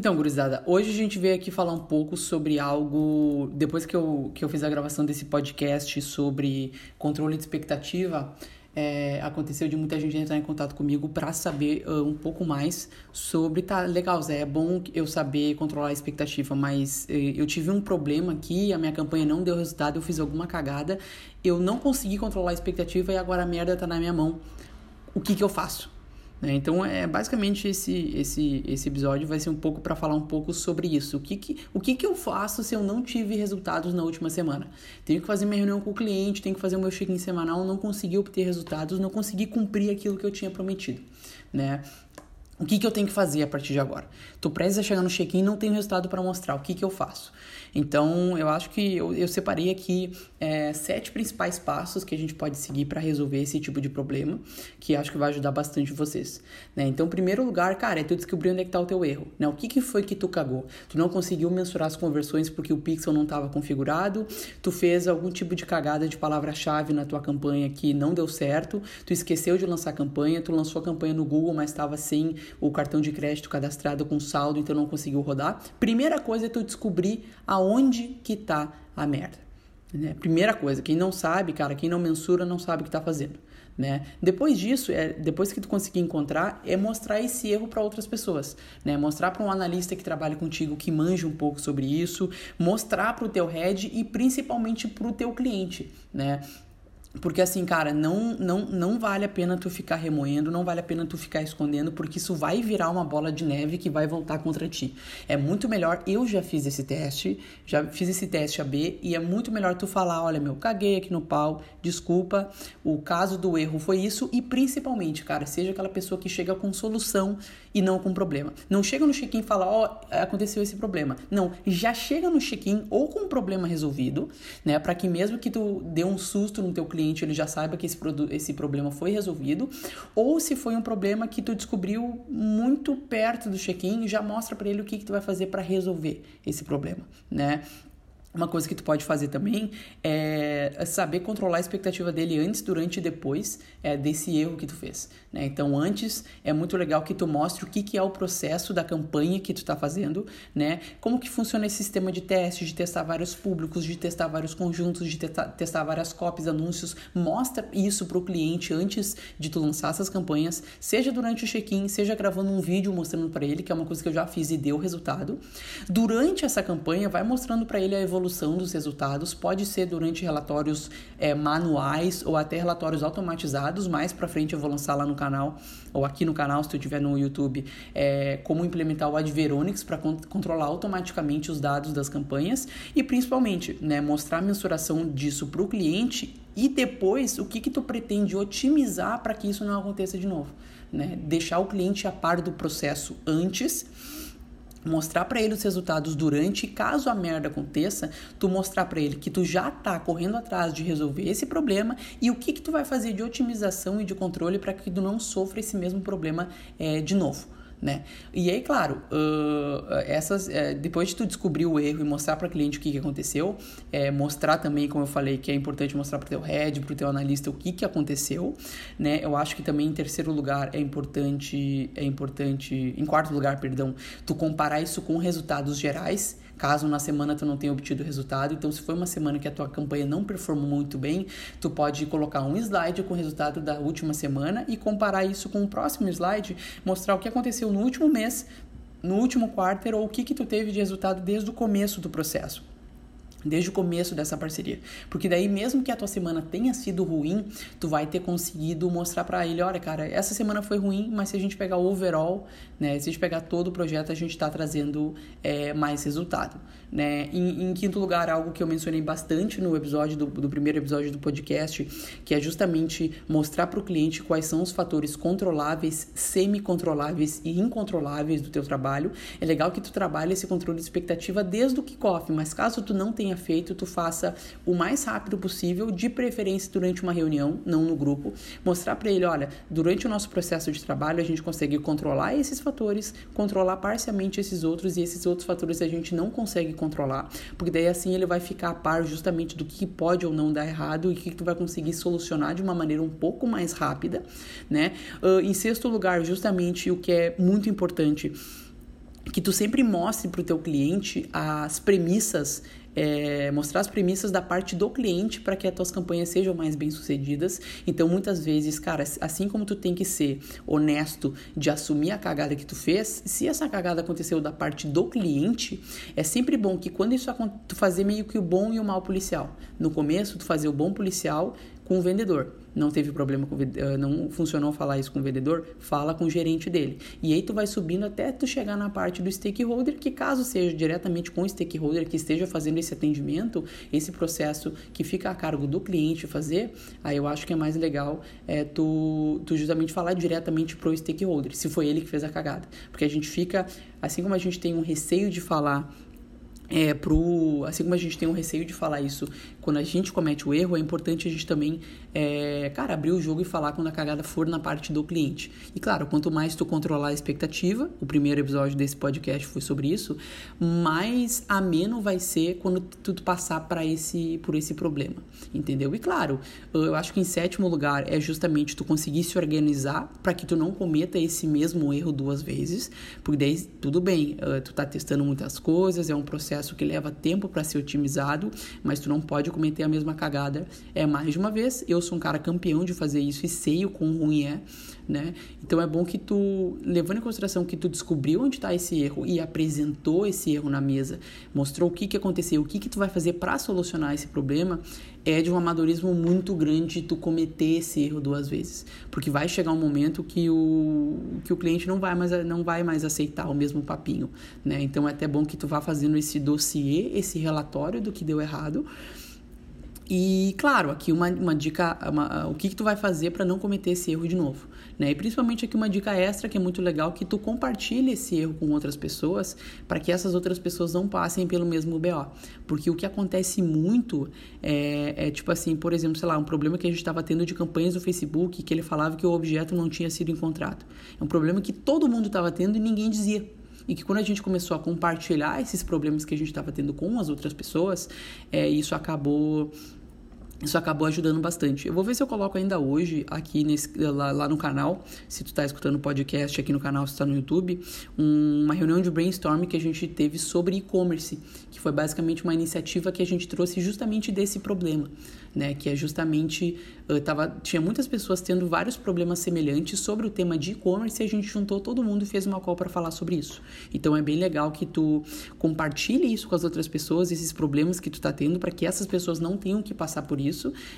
Então, gurizada, hoje a gente veio aqui falar um pouco sobre algo. Depois que eu, que eu fiz a gravação desse podcast sobre controle de expectativa, é, aconteceu de muita gente entrar em contato comigo para saber uh, um pouco mais sobre. Tá legal, Zé, é bom eu saber controlar a expectativa, mas uh, eu tive um problema aqui, a minha campanha não deu resultado, eu fiz alguma cagada, eu não consegui controlar a expectativa e agora a merda tá na minha mão. O que que eu faço? Né? Então, é basicamente esse, esse, esse episódio vai ser um pouco para falar um pouco sobre isso. O que, que, o que, que eu faço se eu não tive resultados na última semana? Tenho que fazer minha reunião com o cliente, tenho que fazer o meu check-in semanal, não consegui obter resultados, não consegui cumprir aquilo que eu tinha prometido. Né? O que, que eu tenho que fazer a partir de agora? Tô prestes a chegar no check-in e não tenho resultado para mostrar. O que, que eu faço? Então, eu acho que eu, eu separei aqui é, sete principais passos que a gente pode seguir para resolver esse tipo de problema, que acho que vai ajudar bastante vocês. Né? Então, primeiro lugar, cara, é tu descobrir onde é que tá o teu erro. Né? O que, que foi que tu cagou? Tu não conseguiu mensurar as conversões porque o pixel não estava configurado, tu fez algum tipo de cagada de palavra-chave na tua campanha que não deu certo, tu esqueceu de lançar a campanha, tu lançou a campanha no Google, mas estava sem o cartão de crédito cadastrado com saldo, então não conseguiu rodar. Primeira coisa é tu descobrir aonde que tá a merda. Né? Primeira coisa, quem não sabe, cara, quem não mensura não sabe o que tá fazendo. Né? Depois disso, é, depois que tu conseguir encontrar, é mostrar esse erro para outras pessoas, né? Mostrar para um analista que trabalha contigo, que manja um pouco sobre isso, mostrar para o teu head e principalmente para o teu cliente, né? Porque assim, cara, não, não, não vale a pena tu ficar remoendo, não vale a pena tu ficar escondendo, porque isso vai virar uma bola de neve que vai voltar contra ti. É muito melhor, eu já fiz esse teste, já fiz esse teste AB, e é muito melhor tu falar, olha, meu, caguei aqui no pau, desculpa, o caso do erro foi isso, e principalmente, cara, seja aquela pessoa que chega com solução e não com problema. Não chega no check-in e fala, ó, oh, aconteceu esse problema. Não, já chega no check-in ou com o problema resolvido, né, para que mesmo que tu dê um susto no teu cliente, cliente ele já saiba que esse, esse problema foi resolvido, ou se foi um problema que tu descobriu muito perto do check-in, já mostra para ele o que, que tu vai fazer para resolver esse problema, né? Uma coisa que tu pode fazer também é saber controlar a expectativa dele antes, durante e depois é, desse erro que tu fez. Né? Então, antes é muito legal que tu mostre o que, que é o processo da campanha que tu está fazendo, né? Como que funciona esse sistema de teste, de testar vários públicos, de testar vários conjuntos, de testar, testar várias copies, anúncios. Mostra isso para o cliente antes de tu lançar essas campanhas, seja durante o check-in, seja gravando um vídeo mostrando para ele, que é uma coisa que eu já fiz e deu resultado. Durante essa campanha, vai mostrando para ele a evolução evolução dos resultados pode ser durante relatórios é, manuais ou até relatórios automatizados. Mais para frente eu vou lançar lá no canal ou aqui no canal, se tu estiver no YouTube, é, como implementar o Adveronix para con controlar automaticamente os dados das campanhas e principalmente né, mostrar a mensuração disso para o cliente e depois o que, que tu pretende otimizar para que isso não aconteça de novo. Né? Deixar o cliente a par do processo antes mostrar para ele os resultados durante caso a merda aconteça, tu mostrar para ele que tu já tá correndo atrás de resolver esse problema e o que que tu vai fazer de otimização e de controle para que tu não sofra esse mesmo problema é, de novo né? E aí, claro, uh, essas, uh, depois de tu descobrir o erro e mostrar para o cliente o que, que aconteceu, é, mostrar também, como eu falei, que é importante mostrar para o teu head, para o teu analista o que, que aconteceu, né? Eu acho que também em terceiro lugar é importante, é importante, em quarto lugar, perdão, tu comparar isso com resultados gerais, caso na semana tu não tenha obtido resultado. Então, se foi uma semana que a tua campanha não performou muito bem, tu pode colocar um slide com o resultado da última semana e comparar isso com o próximo slide, mostrar o que aconteceu no último mês, no último quarter ou o que que tu teve de resultado desde o começo do processo desde o começo dessa parceria. Porque daí mesmo que a tua semana tenha sido ruim, tu vai ter conseguido mostrar para ele, olha, cara, essa semana foi ruim, mas se a gente pegar o overall, né, se a gente pegar todo o projeto, a gente está trazendo é, mais resultado, né? Em, em, quinto lugar, algo que eu mencionei bastante no episódio do, do primeiro episódio do podcast, que é justamente mostrar para o cliente quais são os fatores controláveis, semi-controláveis e incontroláveis do teu trabalho. É legal que tu trabalhe esse controle de expectativa desde o kickoff, mas caso tu não tenha tenha feito, tu faça o mais rápido possível, de preferência durante uma reunião, não no grupo. Mostrar para ele, olha, durante o nosso processo de trabalho a gente consegue controlar esses fatores, controlar parcialmente esses outros e esses outros fatores a gente não consegue controlar, porque daí assim ele vai ficar a par justamente do que pode ou não dar errado e que tu vai conseguir solucionar de uma maneira um pouco mais rápida, né? Uh, em sexto lugar, justamente o que é muito importante que tu sempre mostre para o teu cliente as premissas é, mostrar as premissas da parte do cliente para que as tuas campanhas sejam mais bem sucedidas. Então, muitas vezes, cara, assim como tu tem que ser honesto de assumir a cagada que tu fez, se essa cagada aconteceu da parte do cliente, é sempre bom que quando isso tu fazer meio que o bom e o mal policial. No começo, tu fazer o bom policial com o vendedor não teve problema com eh, não funcionou falar isso com o vendedor, fala com o gerente dele. E aí tu vai subindo até tu chegar na parte do stakeholder, que caso seja diretamente com o stakeholder que esteja fazendo esse atendimento, esse processo que fica a cargo do cliente fazer, aí eu acho que é mais legal é tu, tu justamente falar diretamente pro stakeholder, se foi ele que fez a cagada. Porque a gente fica, assim como a gente tem um receio de falar é, pro, assim como a gente tem um receio de falar isso quando a gente comete o erro, é importante a gente também, é, cara, abrir o jogo e falar quando a cagada for na parte do cliente. E claro, quanto mais tu controlar a expectativa, o primeiro episódio desse podcast foi sobre isso, mais ameno vai ser quando tu passar para esse, por esse problema, entendeu? E claro, eu acho que em sétimo lugar é justamente tu conseguir se organizar para que tu não cometa esse mesmo erro duas vezes, porque daí tudo bem, tu tá testando muitas coisas, é um processo que leva tempo para ser otimizado, mas tu não pode cometer a mesma cagada é mais de uma vez. Eu sou um cara campeão de fazer isso e sei o quão ruim é, né? Então é bom que tu, levando em consideração que tu descobriu onde está esse erro e apresentou esse erro na mesa, mostrou o que, que aconteceu, o que, que tu vai fazer para solucionar esse problema, é de um amadorismo muito grande tu cometer esse erro duas vezes. Porque vai chegar um momento que o, que o cliente não vai, mais, não vai mais aceitar o mesmo papinho, né? Então é até bom que tu vá fazendo esse dossiê, esse relatório do que deu errado, e, claro, aqui uma, uma dica, uma, o que, que tu vai fazer para não cometer esse erro de novo, né? E principalmente aqui uma dica extra que é muito legal, que tu compartilhe esse erro com outras pessoas, para que essas outras pessoas não passem pelo mesmo BO. Porque o que acontece muito é, é tipo assim, por exemplo, sei lá, um problema que a gente estava tendo de campanhas do Facebook, que ele falava que o objeto não tinha sido encontrado. É um problema que todo mundo estava tendo e ninguém dizia e que quando a gente começou a compartilhar esses problemas que a gente estava tendo com as outras pessoas, é, isso acabou isso acabou ajudando bastante. Eu vou ver se eu coloco ainda hoje aqui nesse, lá, lá no canal, se tu está escutando o podcast aqui no canal, se está no YouTube, um, uma reunião de brainstorm que a gente teve sobre e-commerce, que foi basicamente uma iniciativa que a gente trouxe justamente desse problema, né? Que é justamente uh, tava, tinha muitas pessoas tendo vários problemas semelhantes sobre o tema de e-commerce e a gente juntou todo mundo e fez uma call para falar sobre isso. Então é bem legal que tu compartilhe isso com as outras pessoas, esses problemas que tu está tendo, para que essas pessoas não tenham que passar por isso,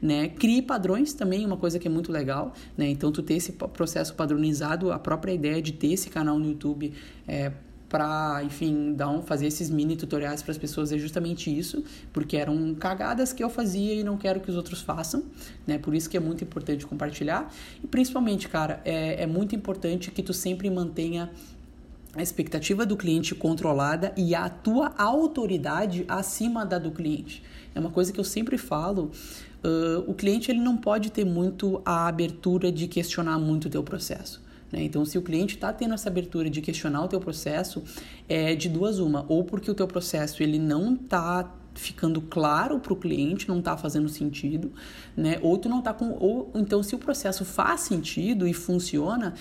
né? Crie padrões também, uma coisa que é muito legal, né? Então tu ter esse processo padronizado, a própria ideia de ter esse canal no YouTube é, para, enfim, dar um, fazer esses mini tutoriais para as pessoas é justamente isso, porque eram cagadas que eu fazia e não quero que os outros façam, né? Por isso que é muito importante compartilhar. E principalmente, cara, é, é muito importante que tu sempre mantenha a expectativa do cliente controlada e a tua autoridade acima da do cliente. É uma coisa que eu sempre falo. Uh, o cliente ele não pode ter muito a abertura de questionar muito o teu processo. Né? Então, se o cliente está tendo essa abertura de questionar o teu processo, é de duas uma, ou porque o teu processo ele não está ficando claro para o cliente, não está fazendo sentido, né? Ou tu não tá com, ou então se o processo faz sentido e funciona,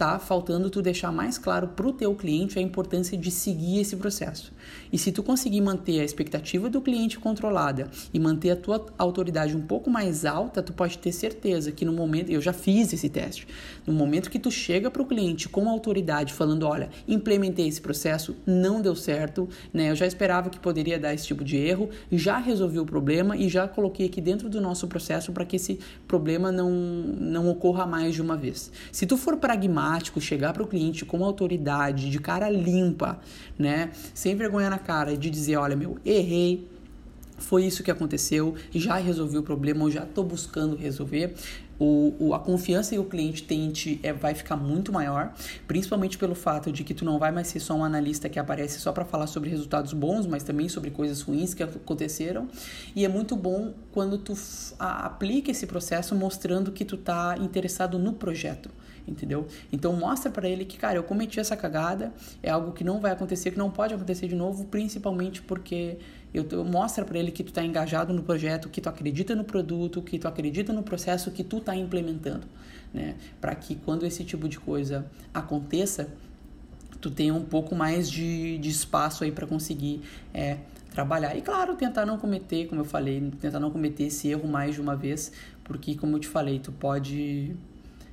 tá faltando tu deixar mais claro para o teu cliente a importância de seguir esse processo. E se tu conseguir manter a expectativa do cliente controlada e manter a tua autoridade um pouco mais alta, tu pode ter certeza que no momento, eu já fiz esse teste, no momento que tu chega para o cliente com autoridade falando, olha, implementei esse processo, não deu certo, né? Eu já esperava que poderia dar esse tipo de erro, já resolvi o problema e já coloquei aqui dentro do nosso processo para que esse problema não não ocorra mais de uma vez. Se tu for pragmático chegar para o cliente com autoridade, de cara limpa, né? Sem vergonha na cara, de dizer, olha, meu, errei, foi isso que aconteceu, já resolvi o problema, ou já estou buscando resolver. O, o, a confiança que o cliente tem em ti é, vai ficar muito maior, principalmente pelo fato de que tu não vai mais ser só um analista que aparece só para falar sobre resultados bons, mas também sobre coisas ruins que aconteceram. E é muito bom quando tu aplica esse processo mostrando que tu tá interessado no projeto entendeu? Então mostra para ele que, cara, eu cometi essa cagada, é algo que não vai acontecer, que não pode acontecer de novo, principalmente porque eu, eu mostra para ele que tu tá engajado no projeto, que tu acredita no produto, que tu acredita no processo que tu tá implementando, né? Para que quando esse tipo de coisa aconteça, tu tenha um pouco mais de, de espaço aí para conseguir é, trabalhar. E claro, tentar não cometer, como eu falei, tentar não cometer esse erro mais de uma vez, porque como eu te falei, tu pode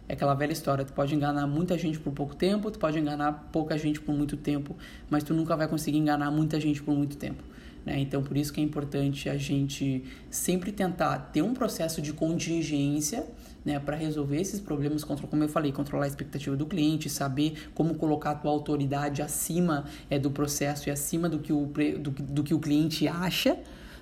é aquela velha história, tu pode enganar muita gente por pouco tempo, tu pode enganar pouca gente por muito tempo, mas tu nunca vai conseguir enganar muita gente por muito tempo. Né? Então, por isso que é importante a gente sempre tentar ter um processo de contingência né, para resolver esses problemas, como eu falei, controlar a expectativa do cliente, saber como colocar a tua autoridade acima é, do processo e acima do que o, do, do que o cliente acha,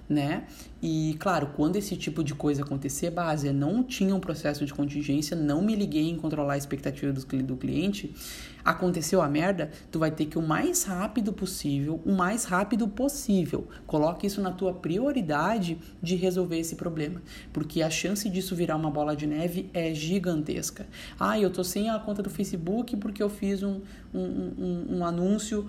né? E claro, quando esse tipo de coisa acontecer, base, não tinha um processo de contingência, não me liguei em controlar a expectativa do, cliente, aconteceu a merda, tu vai ter que o mais rápido possível, o mais rápido possível, coloque isso na tua prioridade de resolver esse problema, porque a chance disso virar uma bola de neve é gigantesca. Ah, eu tô sem a conta do Facebook porque eu fiz um, um, um, um anúncio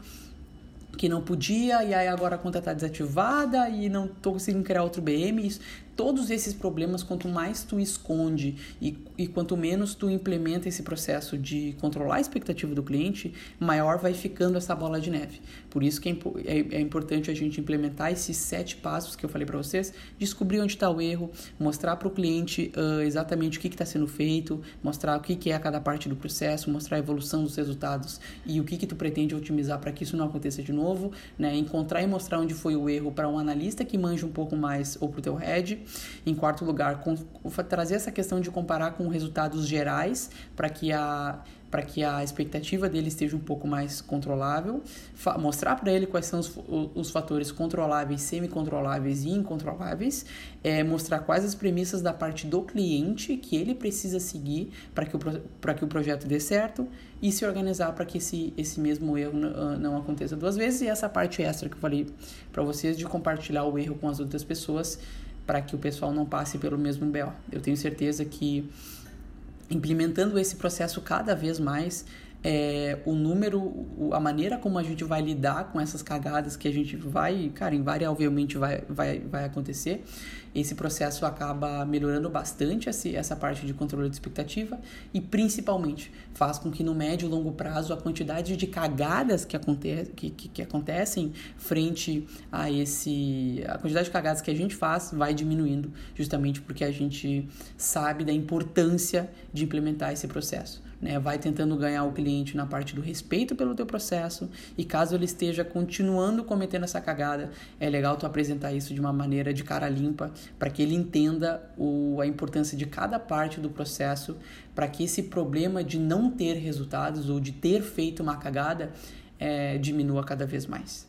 que não podia e aí agora a conta está desativada e não estou conseguindo criar outro BM. Isso, todos esses problemas, quanto mais tu esconde e, e quanto menos tu implementa esse processo de controlar a expectativa do cliente, maior vai ficando essa bola de neve. Por isso que é, é, é importante a gente implementar esses sete passos que eu falei para vocês, descobrir onde está o erro, mostrar para o cliente uh, exatamente o que está sendo feito, mostrar o que, que é cada parte do processo, mostrar a evolução dos resultados e o que, que tu pretende otimizar para que isso não aconteça de novo, né? encontrar e mostrar onde foi o erro para um analista que manja um pouco mais ou para o teu head em quarto lugar, com, trazer essa questão de comparar com resultados gerais para que a para que a expectativa dele esteja um pouco mais controlável, mostrar para ele quais são os, os fatores controláveis, semi-controláveis e incontroláveis, é, mostrar quais as premissas da parte do cliente que ele precisa seguir para que, o, que o projeto dê certo e se organizar para que esse, esse mesmo erro não, não aconteça duas vezes. E essa parte extra que eu falei para vocês de compartilhar o erro com as outras pessoas para que o pessoal não passe pelo mesmo BO. Eu tenho certeza que implementando esse processo cada vez mais, é, o número, a maneira como a gente vai lidar com essas cagadas que a gente vai, cara, invariavelmente vai, vai, vai acontecer, esse processo acaba melhorando bastante essa parte de controle de expectativa e principalmente faz com que no médio e longo prazo a quantidade de cagadas que, aconte que, que, que acontecem frente a esse a quantidade de cagadas que a gente faz vai diminuindo justamente porque a gente sabe da importância de implementar esse processo né? Vai tentando ganhar o cliente na parte do respeito pelo teu processo e caso ele esteja continuando cometendo essa cagada, é legal tu apresentar isso de uma maneira de cara limpa para que ele entenda o, a importância de cada parte do processo para que esse problema de não ter resultados ou de ter feito uma cagada é, diminua cada vez mais.